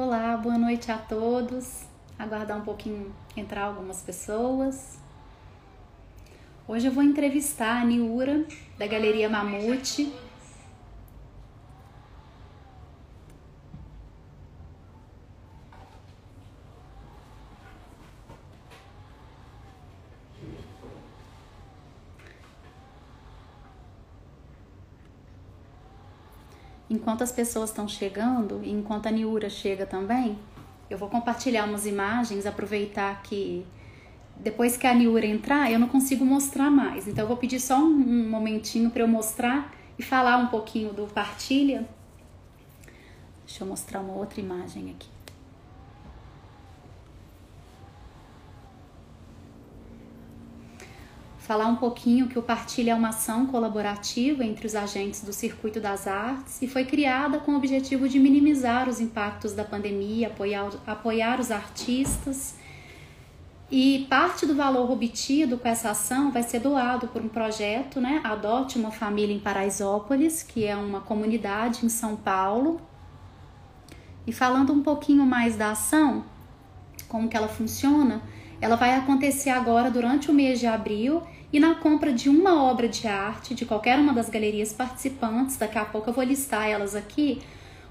Olá, boa noite a todos. Aguardar um pouquinho entrar algumas pessoas. Hoje eu vou entrevistar a Niura, da Galeria Mamute. Enquanto as pessoas estão chegando e enquanto a Niura chega também, eu vou compartilhar umas imagens, aproveitar que depois que a Niura entrar, eu não consigo mostrar mais. Então eu vou pedir só um, um momentinho para eu mostrar e falar um pouquinho do partilha. Deixa eu mostrar uma outra imagem aqui. Falar um pouquinho que o Partilha é uma ação colaborativa entre os agentes do Circuito das Artes e foi criada com o objetivo de minimizar os impactos da pandemia, apoiar, apoiar os artistas. E parte do valor obtido com essa ação vai ser doado por um projeto, né? Adote uma Família em Paraisópolis, que é uma comunidade em São Paulo. E falando um pouquinho mais da ação, como que ela funciona, ela vai acontecer agora durante o mês de abril e na compra de uma obra de arte de qualquer uma das galerias participantes, daqui a pouco eu vou listar elas aqui,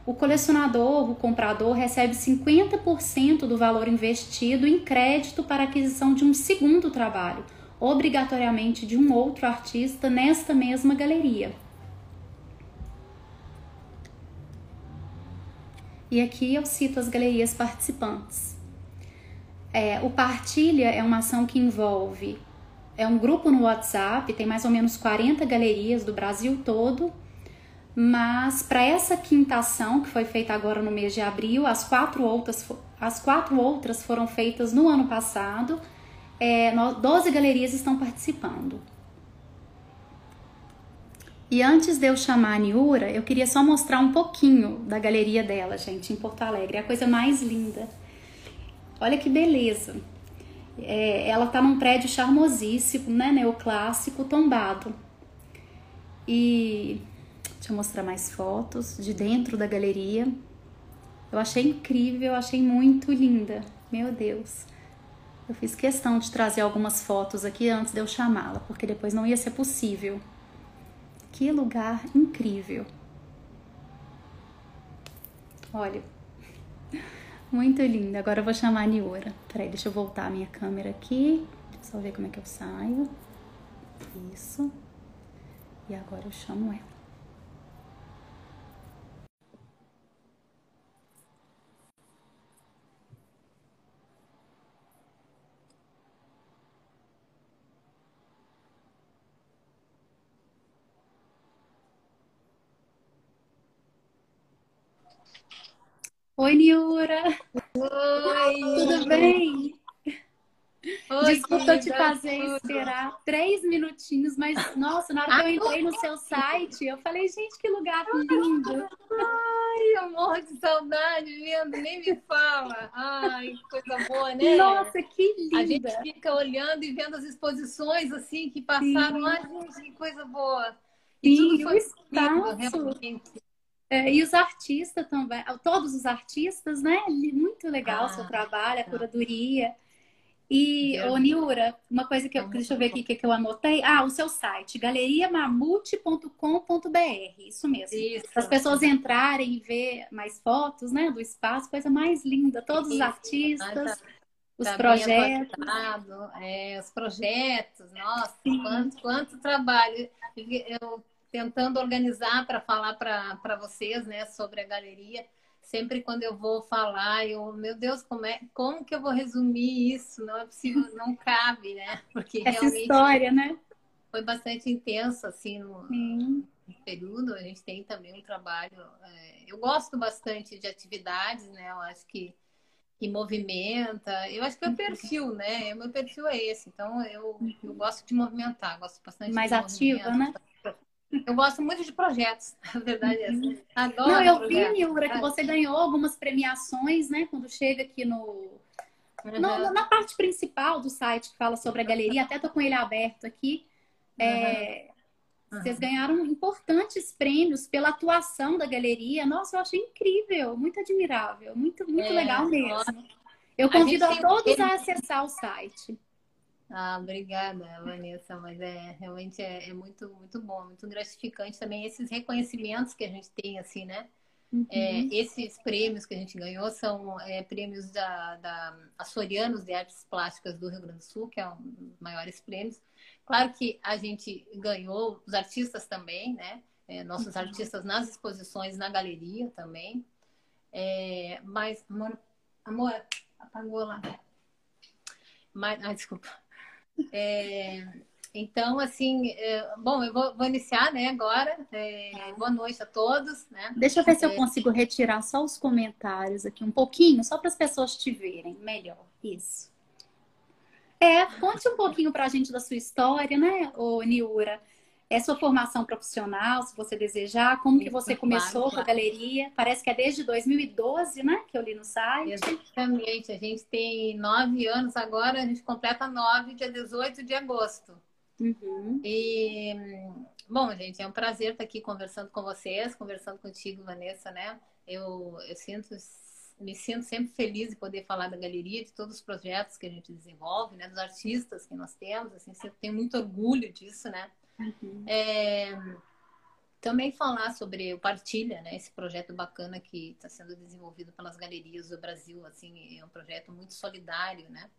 o colecionador, o comprador, recebe 50% do valor investido em crédito para aquisição de um segundo trabalho, obrigatoriamente de um outro artista nesta mesma galeria. E aqui eu cito as galerias participantes. É, o Partilha é uma ação que envolve é um grupo no WhatsApp, tem mais ou menos 40 galerias do Brasil todo. Mas para essa quinta ação, que foi feita agora no mês de abril, as quatro outras, as quatro outras foram feitas no ano passado. É, 12 galerias estão participando. E antes de eu chamar a Niura, eu queria só mostrar um pouquinho da galeria dela, gente, em Porto Alegre. É a coisa mais linda. Olha que beleza. É, ela está num prédio charmosíssimo, né, neoclássico, tombado. E deixa eu mostrar mais fotos de dentro da galeria. Eu achei incrível, eu achei muito linda. Meu Deus. Eu fiz questão de trazer algumas fotos aqui antes de eu chamá-la, porque depois não ia ser possível. Que lugar incrível. Olha, muito linda. Agora eu vou chamar a Niura. Peraí, deixa eu voltar a minha câmera aqui. Só ver como é que eu saio. Isso. E agora eu chamo ela. Oi, Niura! Oi! Tudo bem? Oi, Desculpa te fazer tudo. esperar três minutinhos, mas nossa, na hora que eu entrei no seu site, eu falei, gente, que lugar lindo! Ai, eu morro de saudade vendo, nem me fala. Ai, que coisa boa, né? Nossa, que linda! A gente fica olhando e vendo as exposições assim que passaram. Sim. Ai, gente, que coisa boa! E Sim, tudo foi o realmente. É, e os artistas também, todos os artistas, né? Muito legal o ah, seu trabalho, a tá. curadoria. E, ô Niura, uma coisa que eu. Deixa eu ver aqui o que, eu anotei. Ah, o seu site, galeriamamute.com.br. Isso mesmo. Isso. As pessoas entrarem e ver mais fotos, né? Do espaço, coisa mais linda. Todos Isso. os artistas. Tá, os tá projetos. É, os projetos, nossa, quanto, quanto trabalho. Eu tentando organizar para falar para vocês, né, sobre a galeria. Sempre quando eu vou falar, eu, meu Deus, como é, como que eu vou resumir isso? Não é possível, não cabe, né? Porque Essa realmente história, né? Foi bastante intenso assim no, período. A gente tem também um trabalho. É, eu gosto bastante de atividades, né? Eu acho que que movimenta. Eu acho que é o perfil, né? O meu perfil é esse. Então eu, eu gosto de movimentar, gosto bastante mais ativa, né? Eu gosto muito de projetos, a verdade é essa. Uhum. Adoro Não, eu vi, Nilra, que você ganhou algumas premiações, né? Quando chega aqui no, uhum. no, na parte principal do site que fala sobre a galeria. Até tô com ele aberto aqui. É, Uhum. Vocês ganharam importantes prêmios pela atuação da galeria. Nossa, eu achei incrível, muito admirável, muito, muito é, legal mesmo. Eu convido a, a todos a acessar o site. Ah, obrigada, Vanessa, mas é realmente é, é, muito muito bom, muito gratificante também esses reconhecimentos que a gente tem assim, né? Uhum. É, esses prêmios que a gente ganhou são é, prêmios da, da Açorianos de Artes Plásticas do Rio Grande do Sul, que é um dos maiores prêmios. Claro que a gente ganhou, os artistas também, né? É, nossos uhum. artistas nas exposições, na galeria também. É, mas, amor, amor, apagou lá. Mas, ah, desculpa. É, então, assim, é, bom, eu vou, vou, iniciar, né, agora. É, boa noite a todos, né? Deixa eu ver se eu é. consigo retirar só os comentários aqui um pouquinho, só para as pessoas te verem melhor. Isso. É, conte um pouquinho para a gente da sua história, né, ô Niura? É sua formação profissional, se você desejar, como que você começou claro, com a galeria? Parece que é desde 2012, né? Que eu li no site. Exatamente, a gente tem nove anos agora, a gente completa nove, dia 18 de agosto. Uhum. E, bom, gente, é um prazer estar aqui conversando com vocês, conversando contigo, Vanessa, né? Eu, eu sinto, me sinto sempre feliz de poder falar da galeria, de todos os projetos que a gente desenvolve, né? Dos artistas que nós temos, assim, sempre tenho muito orgulho disso, né? Uhum. É, também falar sobre o Partilha, né? Esse projeto bacana que está sendo desenvolvido pelas galerias do Brasil, assim, é um projeto muito solidário, né?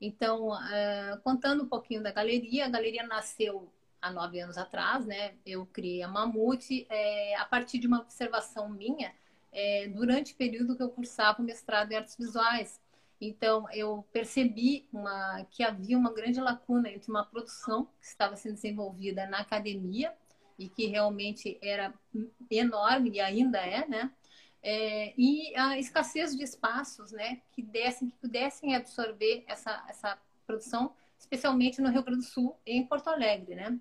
Então, uh, contando um pouquinho da galeria, a galeria nasceu há nove anos atrás, né? Eu criei a Mamute é, a partir de uma observação minha é, durante o período que eu cursava o mestrado em artes visuais. Então, eu percebi uma, que havia uma grande lacuna entre uma produção que estava sendo desenvolvida na academia e que realmente era enorme e ainda é, né? É, e a escassez de espaços, né, que dessem, que pudessem absorver essa, essa produção, especialmente no Rio Grande do Sul e em Porto Alegre, né?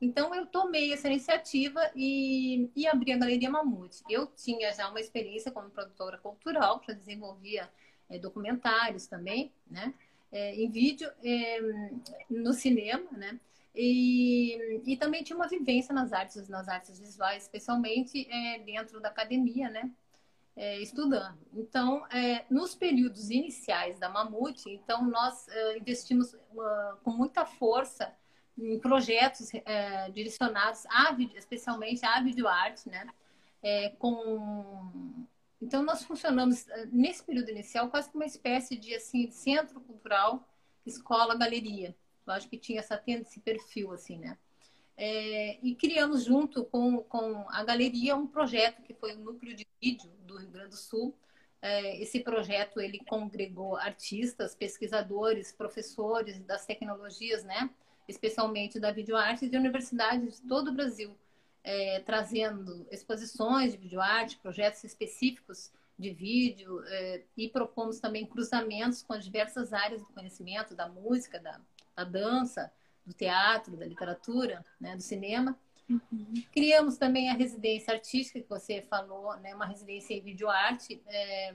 Então eu tomei essa iniciativa e, e abri a Galeria Mamute. Eu tinha já uma experiência como produtora cultural, já desenvolvia é, documentários também, né? É, em vídeo, é, no cinema, né? E, e também tinha uma vivência nas artes, nas artes visuais, especialmente é, dentro da academia, né? É, estudando. Então, é, nos períodos iniciais da Mamute, então nós investimos com muita força em projetos direcionados a, especialmente à videoarte, né? com então, nós funcionamos, eh, nesse período inicial, quase como uma espécie de assim, centro cultural, escola, galeria. Eu acho que tinha essa esse perfil, assim, né? É, e criamos junto com, com a galeria um projeto que foi o Núcleo de Vídeo do Rio Grande do Sul. É, esse projeto, ele congregou artistas, pesquisadores, professores das tecnologias, né? Especialmente da videoarte de universidades de todo o Brasil é, trazendo exposições de videoarte, projetos específicos de vídeo é, e propomos também cruzamentos com as diversas áreas do conhecimento, da música, da, da dança, do teatro, da literatura, né, do cinema. Uhum. Criamos também a residência artística que você falou, né, uma residência em videoarte. É,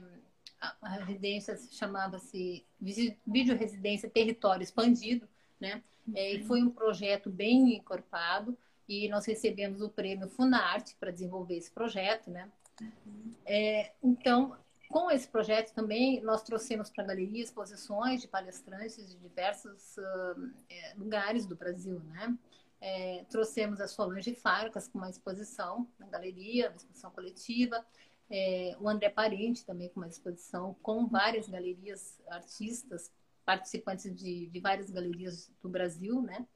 a residência chamava-se Vídeo Residência Território Expandido, né? É, e foi um projeto bem encorpado e nós recebemos o prêmio Funarte para desenvolver esse projeto, né? Uhum. É, então, com esse projeto também, nós trouxemos para a galeria exposições de palestrantes de diversos uh, lugares do Brasil, né? É, trouxemos as Solange Farcas com uma exposição na galeria, uma exposição coletiva, é, o André Parente também com uma exposição com várias galerias, artistas, participantes de, de várias galerias do Brasil, né?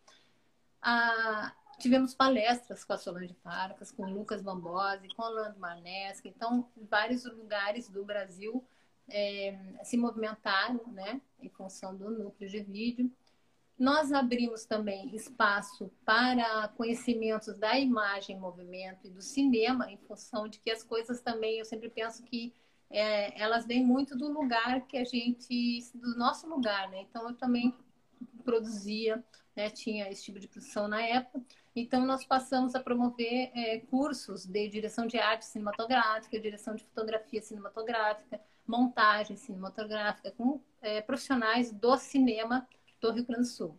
A, Tivemos palestras com a Solange Farcas, com o Lucas Bambosi, com o Orlando Marnesca. Então, vários lugares do Brasil é, se movimentaram, né, em função do núcleo de vídeo. Nós abrimos também espaço para conhecimentos da imagem, movimento e do cinema, em função de que as coisas também, eu sempre penso que é, elas vêm muito do lugar que a gente, do nosso lugar, né? Então, eu também produzia, né, tinha esse tipo de produção na época. Então, nós passamos a promover é, cursos de direção de arte cinematográfica, direção de fotografia cinematográfica, montagem cinematográfica, com é, profissionais do cinema do Rio Grande do Sul.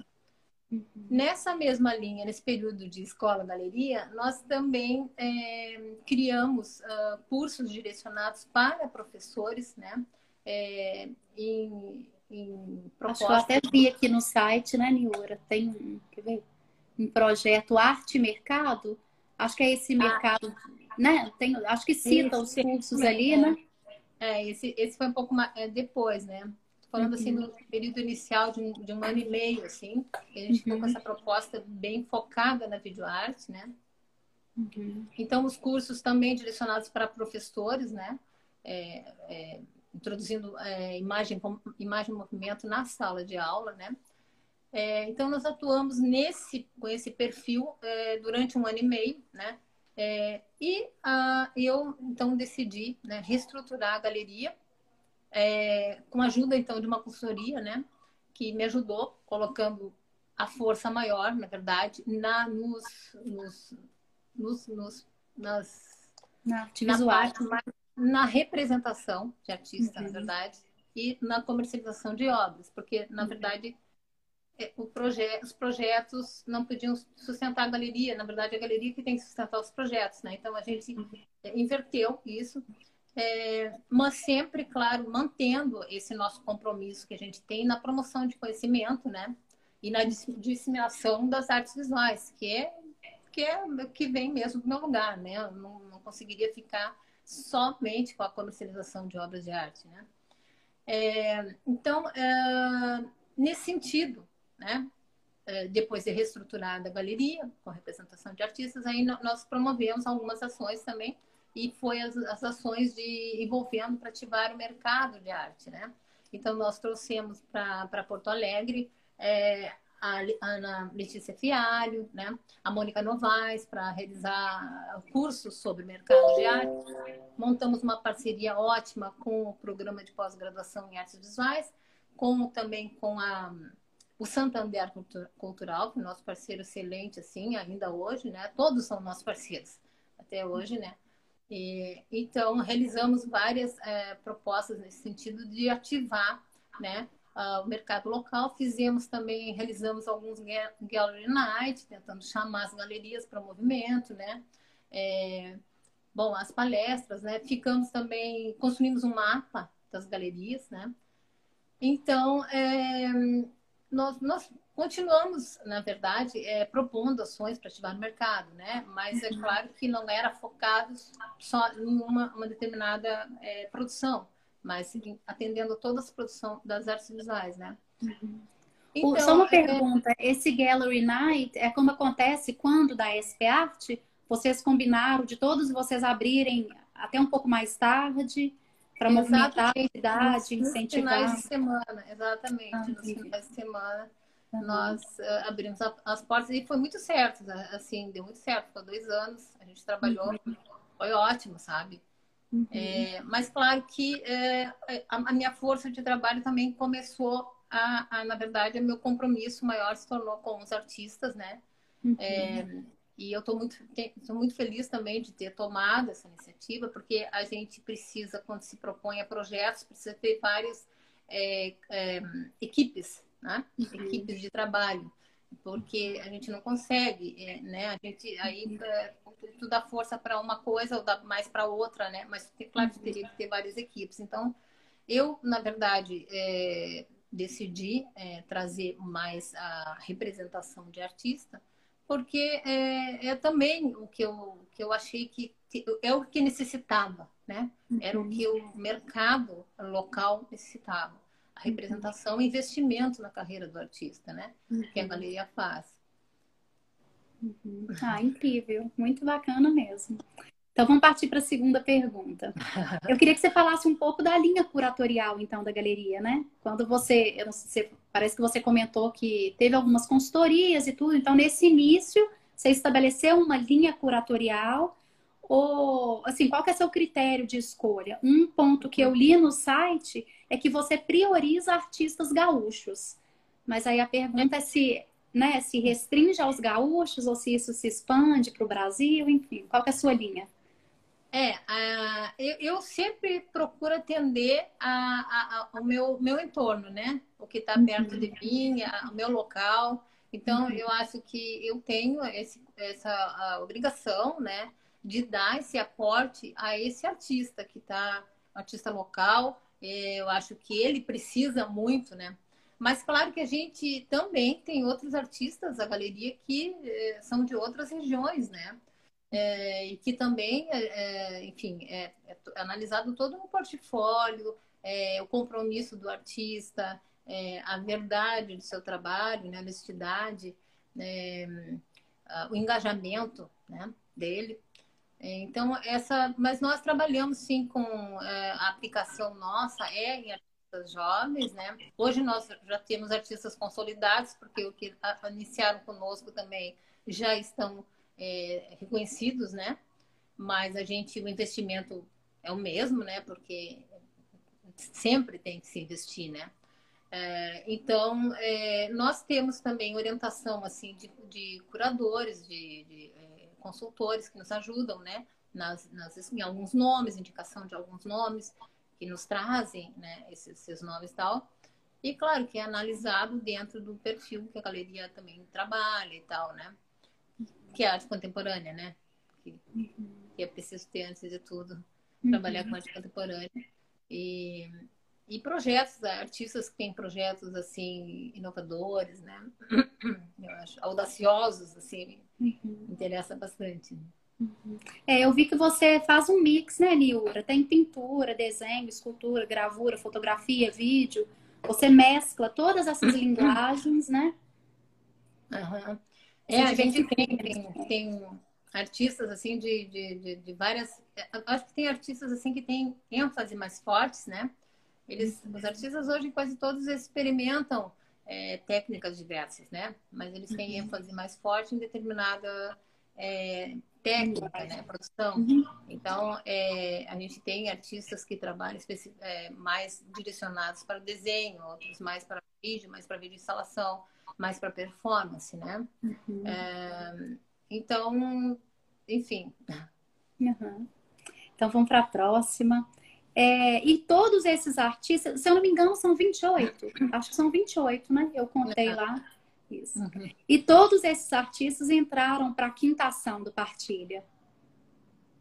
Uhum. Nessa mesma linha, nesse período de escola-galeria, nós também é, criamos uh, cursos direcionados para professores, né? É, em, em propostas... Acho que eu até vi aqui no site, né, Niura? Tem quer ver? Um projeto Arte Mercado. Acho que é esse mercado, ah, né? Tem, acho que cita os cursos ali, né? É, esse, esse foi um pouco mais, é, depois, né? falando assim no período inicial de um, de um ano e meio, assim, a gente ficou com uhum. essa proposta bem focada na videoarte, né? Uhum. Então, os cursos também direcionados para professores, né? É, é, introduzindo é, imagem, imagem e movimento na sala de aula, né? É, então, nós atuamos nesse, com esse perfil é, durante um ano e meio, né? É, e uh, eu, então, decidi né, reestruturar a galeria é, com a ajuda então de uma consultoria, né, que me ajudou colocando a força maior, na verdade, na nos, nos, nos, nos nas na na Parte, na representação de artista, uhum. na verdade, e na comercialização de obras, porque na uhum. verdade proje os projetos não podiam sustentar a galeria, na verdade a galeria que tem que sustentar os projetos, né? Então a gente uhum. inverteu isso é, mas sempre, claro, mantendo esse nosso compromisso que a gente tem na promoção de conhecimento, né? E na disseminação das artes visuais, que é que, é, que vem mesmo do meu lugar, né? Eu não, não conseguiria ficar somente com a comercialização de obras de arte, né? É, então, é, nesse sentido, né? É, depois de reestruturada a galeria, com representação de artistas, aí nós promovemos algumas ações também e foi as, as ações de envolvendo para ativar o mercado de arte, né? Então nós trouxemos para Porto Alegre é, a Ana Letícia Fialho, né? A Mônica Novaes para realizar cursos sobre mercado de arte. Montamos uma parceria ótima com o programa de pós-graduação em artes visuais, com também com a o Santander Cultural, que é nosso parceiro excelente, assim, ainda hoje, né? Todos são nossos parceiros até hoje, né? E, então, realizamos várias é, propostas nesse sentido de ativar né, o mercado local. Fizemos também, realizamos alguns Gallery Night, tentando chamar as galerias para o movimento, né? É, bom, as palestras, né? Ficamos também, construímos um mapa das galerias, né? Então, é, nós, nós continuamos, na verdade, é, propondo ações para ativar o mercado, né? Mas é claro que não era focado só em uma, uma determinada é, produção, mas atendendo toda a produção das artes visuais, né? Uhum. Então, só uma é, pergunta, é... esse Gallery Night é como acontece quando da SP Art, vocês combinaram de todos vocês abrirem até um pouco mais tarde para movimentar a cidade, incentivar. Nos finais de semana, exatamente, ah, nos finais de semana uhum. nós uh, abrimos a, as portas e foi muito certo, né? assim, deu muito certo. Ficou dois anos, a gente trabalhou, uhum. foi ótimo, sabe? Uhum. É, mas claro que é, a, a, minha força de trabalho também começou a, a, na verdade, o meu compromisso maior se tornou com os artistas, né? É, e eu estou muito, tô muito feliz também de ter tomado essa iniciativa, porque a gente precisa, quando se propõe a projetos, precisa ter várias é, é, equipes né? Uhum. equipes de trabalho, porque a gente não consegue, é, né? A gente aí é, tu dá força para uma coisa ou dá mais para outra, né? Mas claro que teria que ter várias equipes. Então, eu na verdade é, decidi é, trazer mais a representação de artista, porque é, é, também o que eu que eu achei que é o que necessitava, né? Era o que o mercado local necessitava a representação e investimento na carreira do artista, né? Uhum. Que a galeria faz. Uhum. Ah, incrível, muito bacana mesmo. Então vamos partir para a segunda pergunta. Eu queria que você falasse um pouco da linha curatorial, então, da galeria, né? Quando você, eu não sei, parece que você comentou que teve algumas consultorias e tudo, então nesse início você estabeleceu uma linha curatorial ou assim, qual que é seu critério de escolha? Um ponto que eu li no site é que você prioriza artistas gaúchos. Mas aí a pergunta é se, né, se restringe aos gaúchos ou se isso se expande para o Brasil, enfim, qual que é a sua linha? É, uh, eu, eu, sempre procuro atender a, a, a, ao meu, meu entorno, né? O que está perto uhum. de mim, o meu local. Então, uhum. eu acho que eu tenho esse, essa obrigação, né, de dar esse aporte a esse artista que está, artista local. É, eu acho que ele precisa muito, né? Mas claro que a gente também tem outros artistas da galeria que é, são de outras regiões, né? É, e que também, é, é enfim, é, é, analisado todo um portfólio, é, o compromisso do artista, a verdade do seu trabalho, né, a honestidade, o engajamento né, dele. Então, essa, mas nós trabalhamos sim com a aplicação nossa é em artistas jovens, né? Hoje nós já temos artistas consolidados, porque o que iniciaram conosco também já estão é, reconhecidos, né? Mas a gente, o investimento é o mesmo, né? Porque sempre tem que se investir, né? É, então, é, nós temos também orientação, assim, de, de curadores, de, de é, consultores que nos ajudam, né? Nas, nas, em alguns nomes, indicação de alguns nomes que nos trazem, né? Esses, esses nomes e tal. E claro que é analisado dentro do perfil que a galeria também trabalha e tal, né? Que é arte contemporânea, né? Que, uhum. que, é preciso ter, antes de tudo, uhum. trabalhar com arte contemporânea. E, e projetos, artistas que têm projetos, assim, inovadores, né? Eu acho, audaciosos, assim, uhum. interessa bastante. Uhum. É, eu vi que você faz um mix, né, Niura? Tem pintura, desenho, escultura, gravura, fotografia, vídeo. Você mescla todas essas linguagens, né? Uhum. É, a gente tem, tem, tem artistas assim de, de, de, de, várias. Acho que tem artistas assim que têm ênfase mais fortes, né? Eles, os artistas hoje quase todos experimentam é, técnicas diversas, né? Mas eles têm uhum. ênfase mais forte em determinada é, técnica, né? Produção. Uhum. Então, é, a gente tem artistas que trabalham é, mais direcionados para o desenho, outros mais para vídeo, mais para vídeo instalação mais para performance, né? Uhum. É, então, enfim. Uhum. Então vamos para a próxima. É, e todos esses artistas, se eu não me engano, são 28. Acho que são 28, né? Eu contei uhum. lá. Isso. Uhum. E todos esses artistas entraram para a quinta ação do Partilha.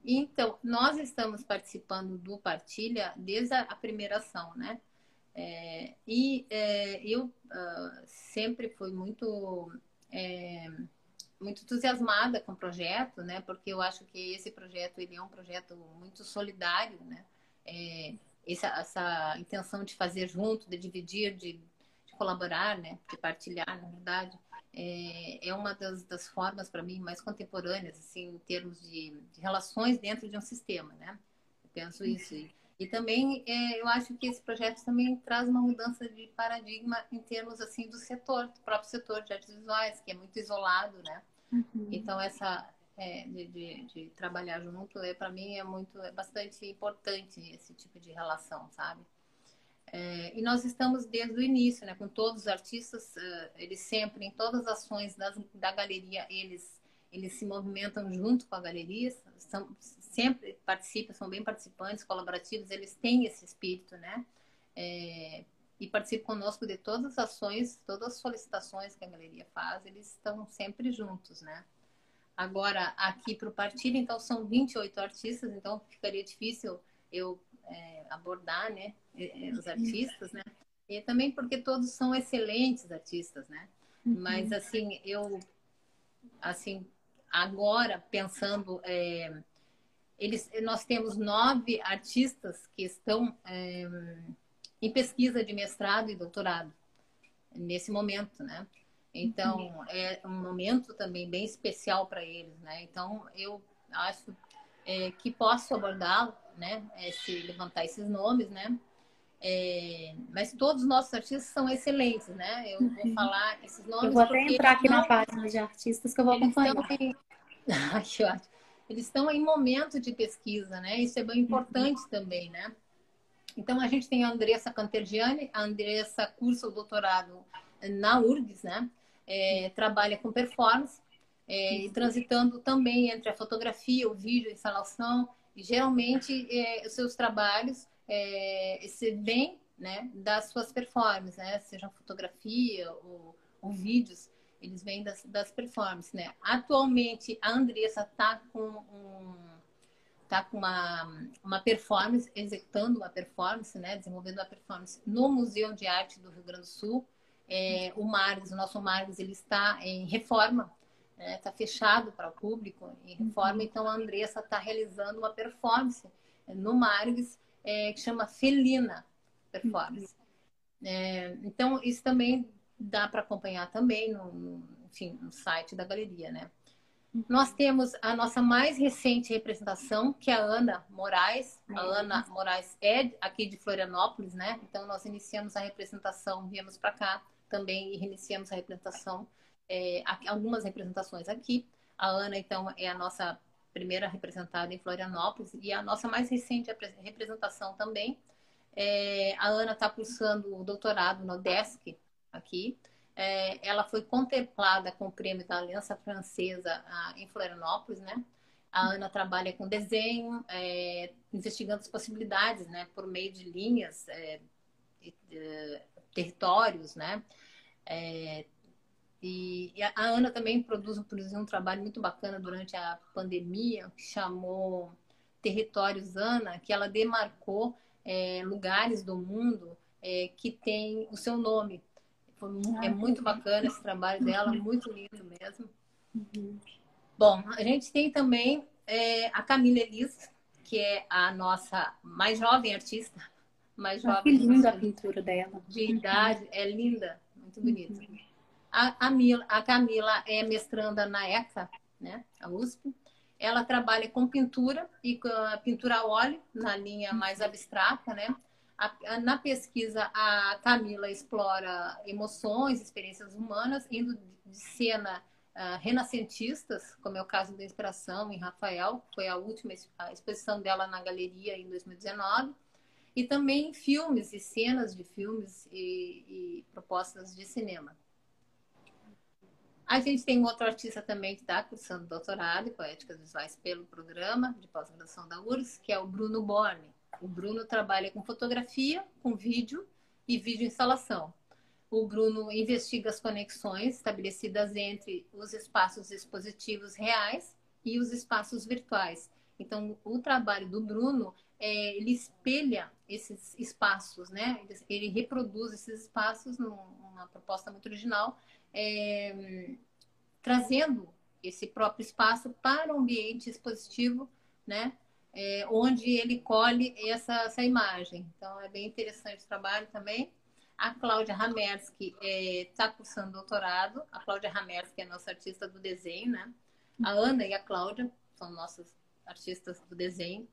Então, nós estamos participando do Partilha desde a primeira ação, né? É, e é, eu uh, sempre fui muito é, muito entusiasmada com o projeto, né? Porque eu acho que esse projeto ele é um projeto muito solidário, né? É, essa, essa, intenção de fazer junto, de dividir, de, de colaborar, né? De partilhar, na verdade, é, é uma das, das formas para mim mais contemporâneas, assim, em termos de, de, relações dentro de um sistema, né? Eu penso isso. E, e também é, eu acho que esse projeto também traz uma mudança de paradigma em termos assim do setor, do próprio setor de artes visuais, que é muito isolado, né? Uhum. Então essa é, de, de, de, trabalhar junto é para mim é muito é bastante importante esse tipo de relação, sabe? É, e nós estamos desde o início, né? Com todos os artistas, eles sempre em todas as ações das, da galeria eles eles se movimentam junto com a galeria, são, sempre participam, são bem participantes, colaborativos, eles têm esse espírito, né? É, e participam conosco de todas as ações, todas as solicitações que a galeria faz, eles estão sempre juntos, né? Agora, aqui para o partido, então, são 28 artistas, então ficaria difícil eu é, abordar, né, os artistas, né? E também porque todos são excelentes artistas, né? Uhum. Mas, assim, eu, assim, agora, pensando... É, eles, nós temos nove artistas que estão é, em pesquisa de mestrado e doutorado nesse momento, né? Então uhum. é um momento também bem especial para eles, né? Então eu acho é, que posso abordá-lo, né? Esse, levantar esses nomes, né? É, mas todos os nossos artistas são excelentes, né? Eu vou uhum. falar esses nomes. Eu vou até entrar aqui não... na página de artistas que eu vou acompanhar. Ai, que ótimo eles estão em momento de pesquisa, né? Isso é bem importante uhum. também, né? Então, a gente tem a Andressa Cantergiani, a Andressa cursa o doutorado na URGS, né? É, trabalha com performance, é, transitando também entre a fotografia, o vídeo, a instalação, e geralmente é, os seus trabalhos é, se vêm né, das suas performances, né? Seja fotografia ou, ou vídeos. Eles vêm das, das performances, né? Atualmente, a Andressa está com um, tá com uma, uma performance, executando uma performance, né? Desenvolvendo uma performance no Museu de Arte do Rio Grande do Sul. É, o Margs, o nosso Margs, ele está em reforma, está né? fechado para o público em reforma. Uhum. Então, a Andressa está realizando uma performance no Margs é, que chama Felina Performance. Uhum. É, então, isso também dá para acompanhar também no, no, enfim, no site da galeria, né? Uhum. Nós temos a nossa mais recente representação, que é a Ana Moraes. A uhum. Ana Moraes é aqui de Florianópolis, né? Então, nós iniciamos a representação, viemos para cá também e reiniciamos a representação, é, algumas representações aqui. A Ana, então, é a nossa primeira representada em Florianópolis e a nossa mais recente representação também. É, a Ana está cursando o doutorado no DESC aqui. É, ela foi contemplada com o prêmio da Aliança Francesa a, em Florianópolis, né? A Ana trabalha com desenho, é, investigando as possibilidades, né, por meio de linhas, é, territórios, né? É, e, e, a Ana também produz, produziu um trabalho muito bacana durante a pandemia, que chamou Territórios Ana, que ela demarcou é, lugares do mundo é, que tem o seu nome, é muito bacana esse trabalho dela, uhum. muito lindo mesmo. Uhum. Bom, a gente tem também é, a Camila Elis, que é a nossa mais jovem artista. Mais ah, jovem. Que linda a pintura dela. De idade, é linda, muito bonita. Uhum. A, a, Mila, a Camila é mestranda na ECA, né, a USP. Ela trabalha com pintura e com pintura a óleo, na linha mais abstrata, né? A, na pesquisa, a Camila explora emoções, experiências humanas, indo de cena uh, renascentistas, como é o caso da Inspiração em Rafael, foi a última a exposição dela na galeria em 2019, e também filmes e cenas de filmes e, e propostas de cinema. A gente tem outro artista também que está cursando doutorado em poéticas visuais pelo programa de pós-graduação da URGS, que é o Bruno Borne. O Bruno trabalha com fotografia, com vídeo e vídeo instalação. O Bruno investiga as conexões estabelecidas entre os espaços expositivos reais e os espaços virtuais. Então, o trabalho do Bruno, é, ele espelha esses espaços, né? Ele, reproduz esses espaços numa proposta muito original, é, trazendo esse próprio espaço para o ambiente expositivo, né? É, onde ele colhe essa, essa imagem. Então, é bem interessante o trabalho também. A Cláudia Ramersky está é, cursando doutorado. A Cláudia Ramersky é nossa artista do desenho, né? A Ana e a Cláudia são nossas artistas do desenho.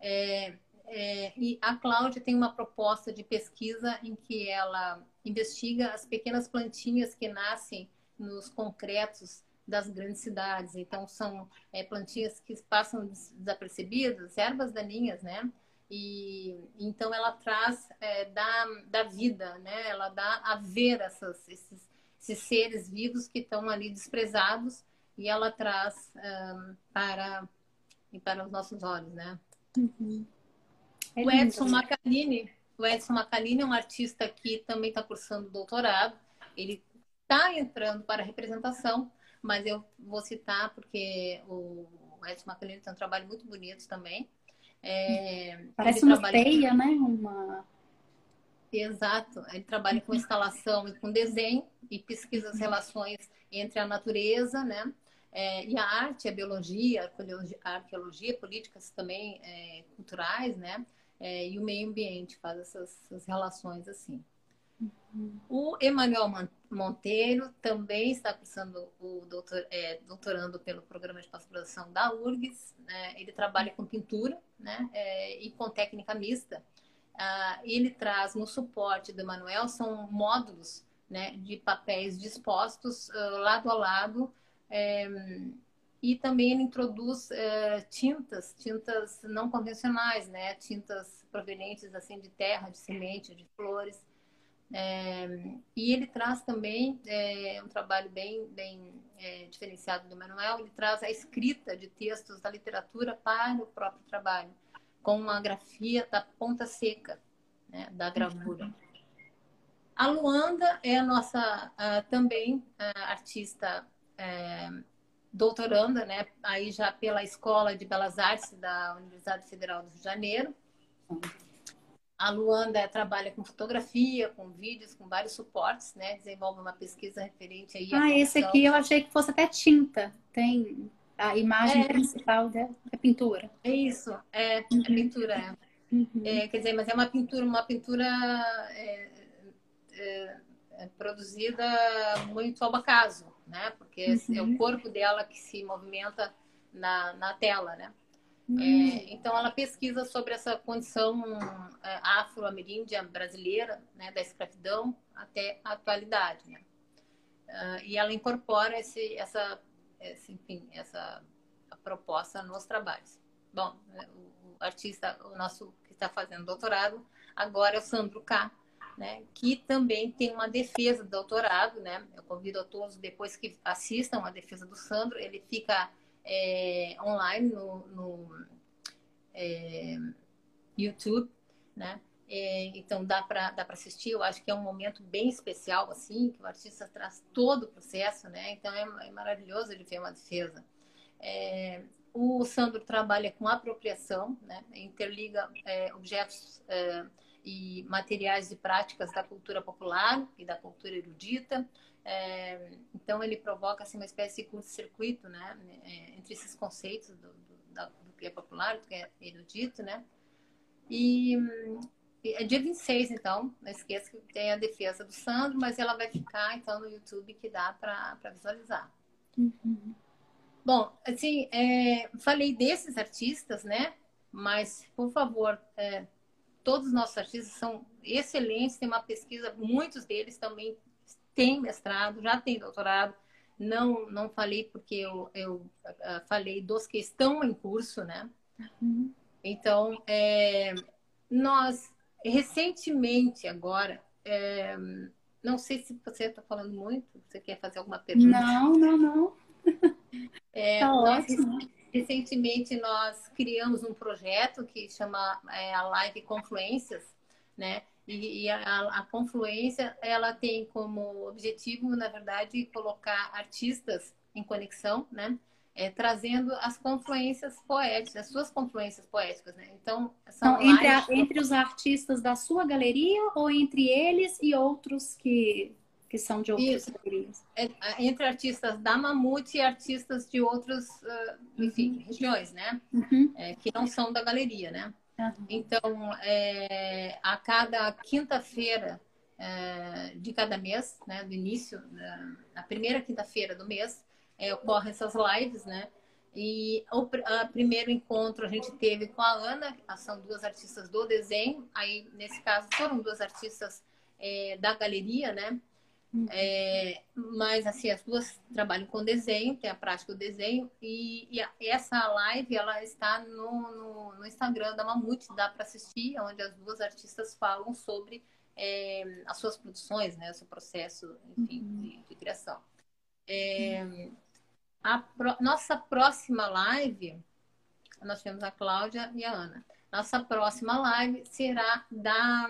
É, é, e a Cláudia tem uma proposta de pesquisa em que ela investiga as pequenas plantinhas que nascem nos concretos das grandes cidades. Então, são é, plantinhas que passam desapercebidas, ervas daninhas, né? E então ela traz é, da, da vida, né? Ela dá a ver essas, esses, esses seres vivos que estão ali desprezados e ela traz um, para para os nossos olhos, né? Uhum. É o Edson. Macalini, o Edson Macalini é um artista que também está cursando doutorado. Ele está entrando para a representação mas eu vou citar porque o Edson Macalino tem um trabalho muito bonito também. É, Parece uma trabalha... teia, né? Uma... Exato. Ele trabalha com instalação e com desenho e pesquisa as relações entre a natureza, né? É, e a arte, a biologia, a arqueologia, políticas também é, culturais, né? É, e o meio ambiente faz essas, essas relações assim. O Emanuel Monteiro também está cursando o doutor, é, doutorando pelo programa de pós-graduação da URGS. Né? Ele trabalha com pintura né? É, e com técnica mista. Ah, ele traz no suporte do Emanuel são módulos né, de papéis dispostos uh, lado a lado. É, e também ele introduz uh, tintas, tintas não convencionais, né? tintas provenientes assim de terra, de semente, de flores. É, e ele traz também é, um trabalho bem, bem é, diferenciado do Manuel, ele traz a escrita de textos da literatura para o próprio trabalho, com uma grafia da ponta seca, né, da gravura. A Luanda é a nossa também artista uh, doutoranda, né? Aí já pela Escola de Belas Artes da Universidade Federal do Rio de Janeiro. A Luanda trabalha com fotografia, com vídeos, com vários suportes, né? Desenvolve uma pesquisa referente aí. Ah, esse aqui eu achei que fosse até tinta. Tem a imagem é. principal da é pintura. É isso, é, uhum. é pintura. Uhum. É, quer dizer, mas é uma pintura, uma pintura é, é, é produzida muito ao acaso, né? Porque uhum. é o corpo dela que se movimenta na, na tela, né? Uhum. É, então ela pesquisa sobre essa condição é, afro-ameríndia brasileira, né, da escravidão até a atualidade, né? Uh, e ela incorpora esse, essa, esse, enfim, essa proposta nos trabalhos. Bom, o, o artista, o nosso que está fazendo doutorado agora é o Sandro K, né, que também tem uma defesa do doutorado, né? Eu convido a todos depois que assistam a defesa do Sandro, ele fica é, online no, no é, YouTube, né? É, então dá para dá para assistir. Eu acho que é um momento bem especial assim, que o artista traz todo o processo, né? Então é, é maravilhoso ele ver uma defesa. É, o Sandro trabalha com apropriação, né? Interliga é, objetos é, e materiais e práticas da cultura popular e da cultura erudita. É, então ele provoca assim, uma espécie de curto-circuito, né, é, entre esses conceitos do, do, do, que é popular, do que é erudito, né? E, e é dia 26, então, não esqueça que tem a defesa do Sandro, mas ela vai ficar então no YouTube que dá para visualizar. Uhum. Bom, assim, é, falei desses artistas, né? Mas, por favor, é, todos os nossos artistas são excelentes, tem uma pesquisa, muitos deles também têm mestrado, já têm doutorado. Não, não falei porque eu, eu uh, falei dos que estão em curso, né? Uhum. Então, é, nós recentemente agora, é, não sei se você está falando muito, você quer fazer alguma pergunta? Não, não, não. É, tá ótimo. Recentemente nós criamos um projeto que chama é, a Live Confluências, né? E, e a, a, confluência ela tem como objetivo, na verdade, colocar artistas em conexão, né? É, trazendo as confluências poéticas, as suas confluências poéticas, né? Então, são então, entre, a, entre os artistas da sua galeria ou entre eles e outros que que são de outras galerias. É, entre artistas da Mamute e artistas de outras, uh, enfim, uhum. regiões, né? Uhum. É, que não são da galeria, né? Uhum. Então, é, a cada quinta-feira é, de cada mês, né, do início, a primeira quinta-feira do mês, é, ocorrem essas lives, né? E o primeiro encontro a gente teve com a Ana, são duas artistas do desenho, aí nesse caso foram duas artistas é, da galeria, né? É, mas assim, as duas trabalham com desenho, tem a prática do desenho, e, e a, essa live ela está no, no, no Instagram da Mamute, dá para assistir, onde as duas artistas falam sobre é, as suas produções, né, o seu processo enfim, uhum. de, de, criação. É, a pro, nossa próxima live, nós temos a Cláudia e a Ana. Nossa próxima live será da,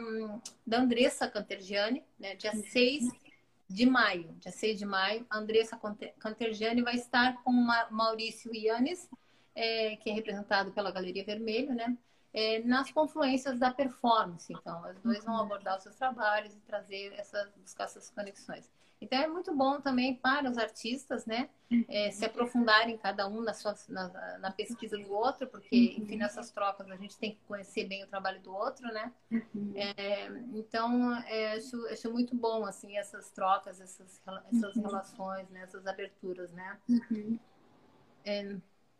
da Andressa Cantergiani, né, dia 6 uhum de maio, dia 6 de maio, a Andressa Cantergiani vai estar com Maurício Ianes, é, que é representado pela Galeria Vermelho, né? É, nas confluências da performance. Então, os dois vão abordar os seus trabalhos e trazer essas, buscar essas conexões. Então, é muito bom também para os artistas, né? É, se aprofundarem cada um na, sua, na, na, pesquisa do outro, porque, enfim, nessas trocas a gente tem que conhecer bem o trabalho do outro, né? É, então, é, acho, acho muito bom, assim, essas trocas, essas, essas relações, né? essas aberturas, né? É...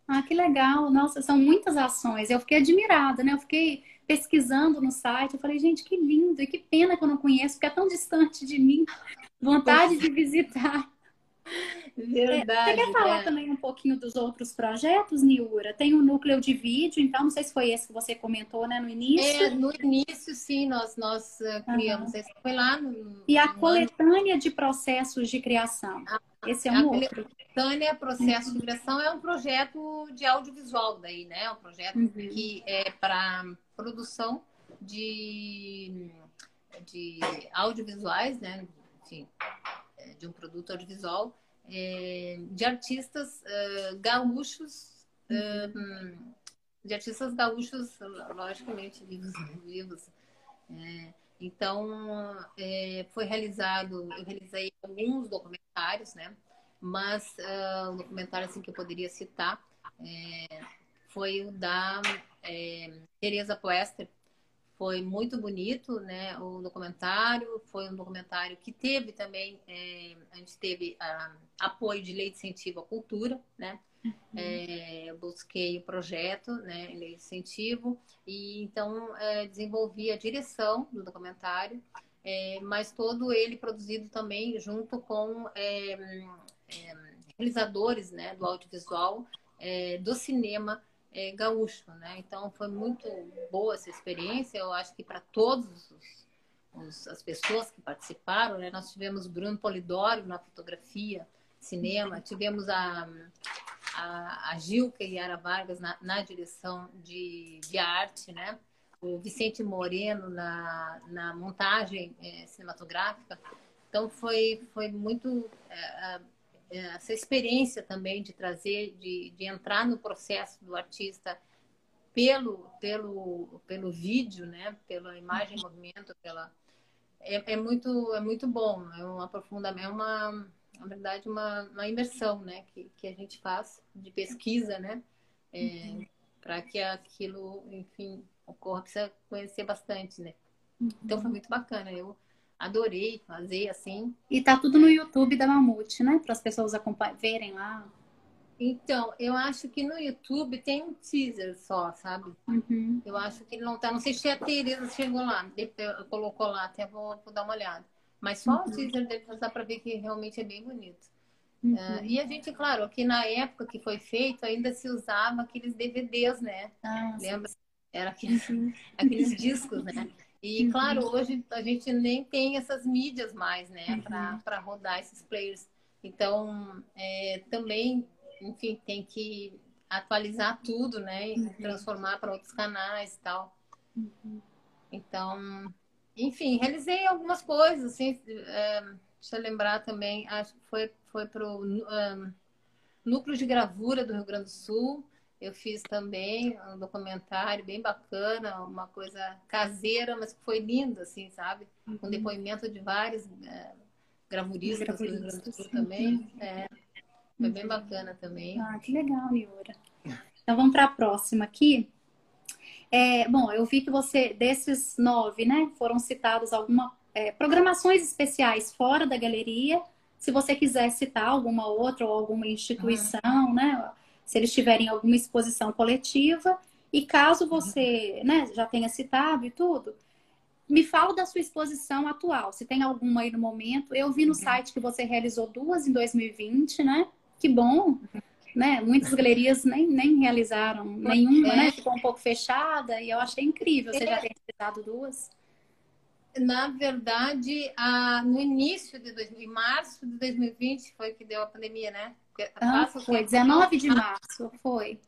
Ah, que legal! Nossa, são muitas ações. Eu fiquei admirada, né? Eu fiquei pesquisando no site. Eu falei, gente, que lindo! E que pena que eu não conheço, porque é tão distante de mim. Vontade de visitar. Verdade. Você quer falar é. também um pouquinho dos outros projetos, Niura? Tem o um núcleo de vídeo, então não sei se foi esse que você comentou, né, no início. É, no início, sim, nós, nós uh, criamos. Uhum. Esse foi lá no. E a coletânea ano... de processos de criação. Ah, esse é um a outro. Coletânea Processo uhum. de Criação é um projeto de audiovisual daí, né? É um projeto uhum. que é para produção de de audiovisuais, né? Enfim, é, de um produto audiovisual, é, de artistas uh, gaúchos, uh, de artistas gaúchos, logicamente, vivos. vivos. É, então, é, foi realizado, eu realizei alguns documentários, né? Mas uh, um documentário assim, que eu poderia citar é, foi o da é, Teresa Poester. Foi muito bonito, né? O documentário foi um documentário que teve também, é, a gente teve uh, apoio de lei de incentivo à cultura, né? Uhum. É, busquei o projeto, né, lei de incentivo, e então é, desenvolvi a direção do documentário, é, mas todo ele produzido também junto com é, é, realizadores né, do audiovisual é, do cinema gaúcho. Né? Então foi muito boa essa experiência, eu acho que para todos os, os, as pessoas que participaram, né? nós tivemos Bruno Polidoro na fotografia, cinema, tivemos a a, a Gilca e Yara Vargas na, na direção de, de, arte, né? O Vicente Moreno na, na montagem é, cinematográfica. Então foi, foi muito é, é, essa experiência também de trazer, de, de entrar no processo do artista pelo, pelo, pelo vídeo, né? Pela imagem em movimento, pela é, é, muito é muito bom, é um aprofundamento, é uma na verdade, uma, uma imersão, né? Que, que a gente faz de pesquisa, né? É, uhum. Para que aquilo, enfim, ocorra, precisa conhecer bastante, né? Uhum. Então foi muito bacana. Eu adorei fazer assim. E tá tudo no YouTube da Mamute, né? Para as pessoas verem lá. Então, eu acho que no YouTube tem um teaser só, sabe? Uhum. Eu acho que não tá. Não sei se a Tereza chegou lá, colocou lá, até vou, vou dar uma olhada. Mas só uhum. o teaser dele dá para ver que realmente é bem bonito. Uhum. Uh, e a gente, claro, aqui na época que foi feito, ainda se usava aqueles DVDs, né? Ah, Lembra? Sim. Era aqueles, aqueles discos, né? E, uhum. claro, hoje a gente nem tem essas mídias mais, né? Uhum. Para rodar esses players. Então, é, também, enfim, tem que atualizar tudo, né? E uhum. transformar para outros canais e tal. Então, enfim, realizei algumas coisas, assim, é, deixa eu lembrar também, acho que foi, foi para o um, Núcleo de Gravura do Rio Grande do Sul, eu fiz também um documentário bem bacana, uma coisa caseira, mas que foi lindo, assim, sabe? Com uhum. depoimento de vários é, gravuristas, gravuristas do Sul também. É, foi bem bacana também. Ah, que legal, Miura. Então vamos para a próxima aqui. É, bom, eu vi que você, desses nove, né, foram citados algumas é, programações especiais fora da galeria. Se você quiser citar alguma outra ou alguma instituição, uhum. né, se eles tiverem alguma exposição coletiva. E caso você, né, já tenha citado e tudo, me fala da sua exposição atual, se tem alguma aí no momento. Eu vi no uhum. site que você realizou duas em 2020, né? Que bom né? Muitas galerias nem, nem realizaram nenhuma, né? é. Ficou um pouco fechada e eu achei incrível. Você é. já tem realizado duas? Na verdade, a, no início de 2000, em março de 2020 foi que deu a pandemia, né? Ah, foi, 19 de março, foi.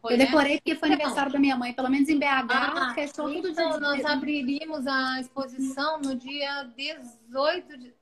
Foi, eu né? decorei porque foi aniversário da minha mãe, pelo menos em BH, ah, fechou então, tudo de Então, nós abriríamos a exposição no dia 18 de,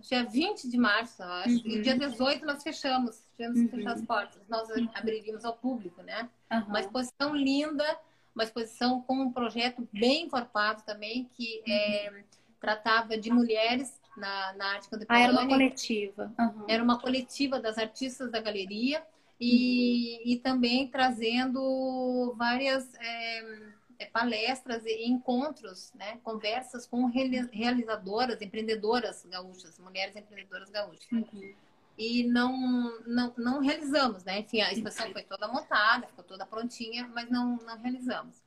dia 20 de março, eu acho. Uhum. E dia 18 nós fechamos, tivemos que fechar as uhum. portas. Nós abriríamos ao público, né? Uhum. Uma exposição linda, uma exposição com um projeto bem encorpado também, que é, tratava de mulheres na, na arte contemporânea. Ah, era uma coletiva. Uhum. Era uma coletiva das artistas da galeria e, uhum. e também trazendo várias é, é, palestras e encontros, né, conversas com realizadoras, empreendedoras gaúchas, mulheres empreendedoras gaúchas. Uhum. E não, não, não realizamos, né? Enfim, a exposição foi toda montada, ficou toda prontinha, mas não, não realizamos.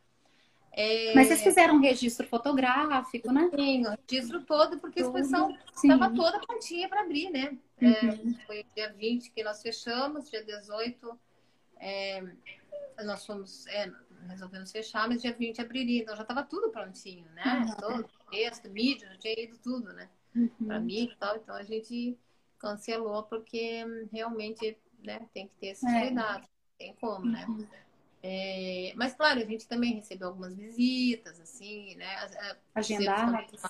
É... Mas vocês fizeram um registro fotográfico, né? Sim, o registro todo, porque a exposição estava toda prontinha para abrir, né? É, uhum. É, foi dia 20 que nós fechamos, dia 18 é, nós fomos, é, resolvemos fechar, mas dia 20 abriria, então já estava tudo prontinho, né? Uhum. Todo texto, mídia, já tinha ido tudo, né? Uhum. Para mim e tal, então a gente cancelou porque realmente né, tem que ter esses é. cuidados, tem como, né? É, mas claro, a gente também recebeu algumas visitas, assim, né? Agendadas.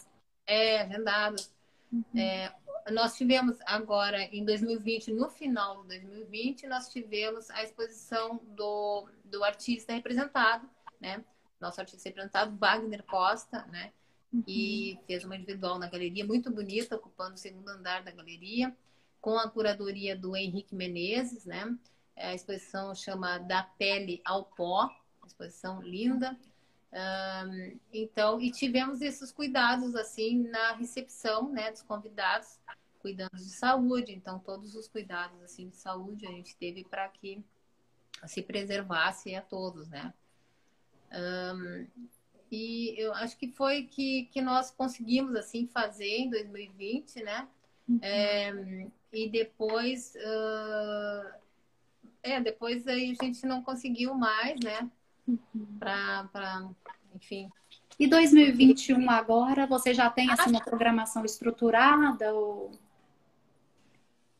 É, agendados. Uhum. É, nós tivemos agora, em 2020, no final de 2020, nós tivemos a exposição do, do artista representado, né? Nosso artista representado, Wagner Costa, né? Uhum. E fez uma individual na galeria, muito bonita, ocupando o segundo andar da galeria, com a curadoria do Henrique Menezes, né? A exposição chama Da Pele ao Pó, exposição linda. Um, então, e tivemos esses cuidados assim na recepção, né, dos convidados, cuidando de saúde. Então, todos os cuidados assim de saúde a gente teve para que se preservasse a todos, né? Um, e eu acho que foi que, que nós conseguimos assim fazer em 2020, né? Uhum. É, e depois, uh, é, depois aí a gente não conseguiu mais, né? Uhum. Para, enfim. E 2021 agora, você já tem assim, uma programação estruturada? Ou...